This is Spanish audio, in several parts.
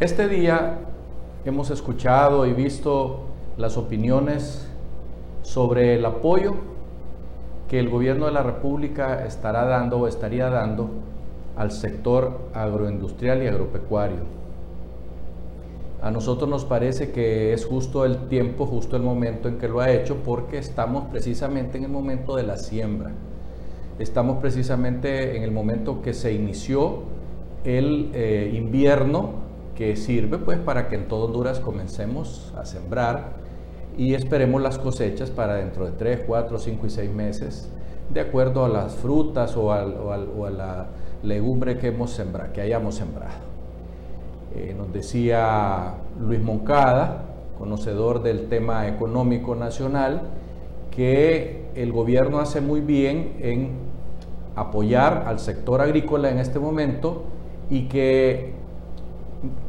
Este día hemos escuchado y visto las opiniones sobre el apoyo que el gobierno de la República estará dando o estaría dando al sector agroindustrial y agropecuario. A nosotros nos parece que es justo el tiempo, justo el momento en que lo ha hecho, porque estamos precisamente en el momento de la siembra. Estamos precisamente en el momento que se inició el eh, invierno que sirve pues para que en todo Honduras comencemos a sembrar y esperemos las cosechas para dentro de 3, 4, 5 y 6 meses, de acuerdo a las frutas o, a la legumbre que, hemos sembrado, que hayamos sembrado. Eh, nos decía Luis Moncada, conocedor del tema económico nacional, que el gobierno hace muy bien en apoyar al sector agrícola en este momento y que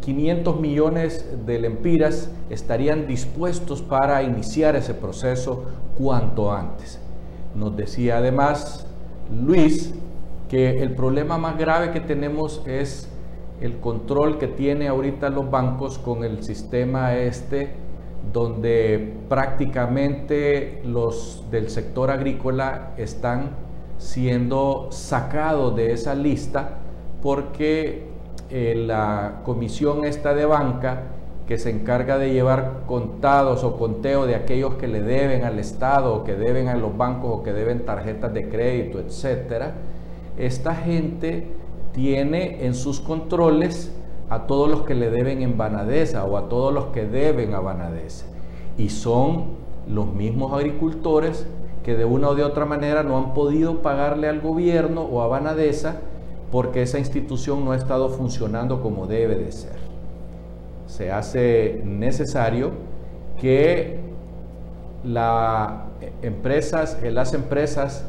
500 millones de lempiras estarían dispuestos para iniciar ese proceso cuanto antes. Nos decía además Luis que el problema más grave que tenemos es el control que tiene ahorita los bancos con el sistema este, donde prácticamente los del sector agrícola están siendo sacados de esa lista porque eh, la comisión esta de banca que se encarga de llevar contados o conteo de aquellos que le deben al Estado o que deben a los bancos o que deben tarjetas de crédito, etcétera. Esta gente tiene en sus controles a todos los que le deben en Banadesa o a todos los que deben a Banadesa. Y son los mismos agricultores que de una o de otra manera no han podido pagarle al gobierno o a Banadesa porque esa institución no ha estado funcionando como debe de ser. Se hace necesario que las empresas, las empresas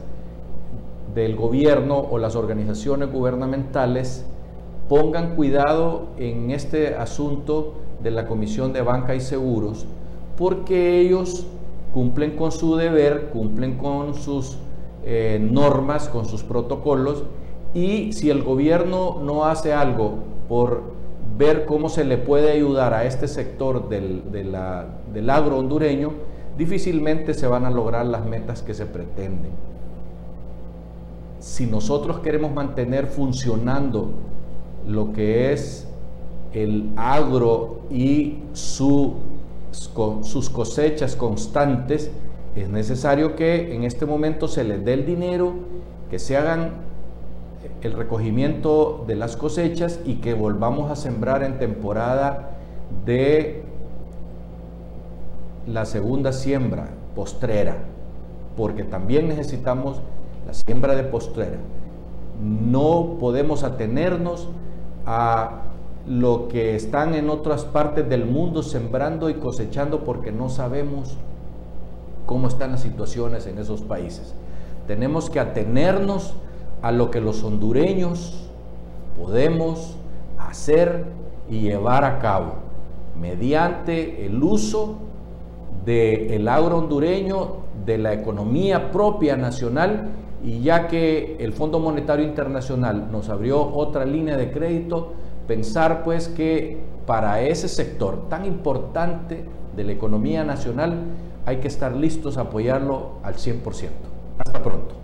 del gobierno o las organizaciones gubernamentales pongan cuidado en este asunto de la Comisión de Banca y Seguros, porque ellos cumplen con su deber, cumplen con sus eh, normas, con sus protocolos, y si el gobierno no hace algo por ver cómo se le puede ayudar a este sector del, del agro hondureño, difícilmente se van a lograr las metas que se pretenden. Si nosotros queremos mantener funcionando lo que es el agro y su, sus cosechas constantes, es necesario que en este momento se les dé el dinero, que se hagan el recogimiento de las cosechas y que volvamos a sembrar en temporada de la segunda siembra postrera, porque también necesitamos la siembra de postrera. No podemos atenernos a lo que están en otras partes del mundo sembrando y cosechando porque no sabemos cómo están las situaciones en esos países. Tenemos que atenernos a lo que los hondureños podemos hacer y llevar a cabo mediante el uso del agro hondureño, de la economía propia nacional y ya que el Fondo Monetario Internacional nos abrió otra línea de crédito, pensar pues que para ese sector tan importante de la economía nacional hay que estar listos a apoyarlo al 100%. Hasta pronto.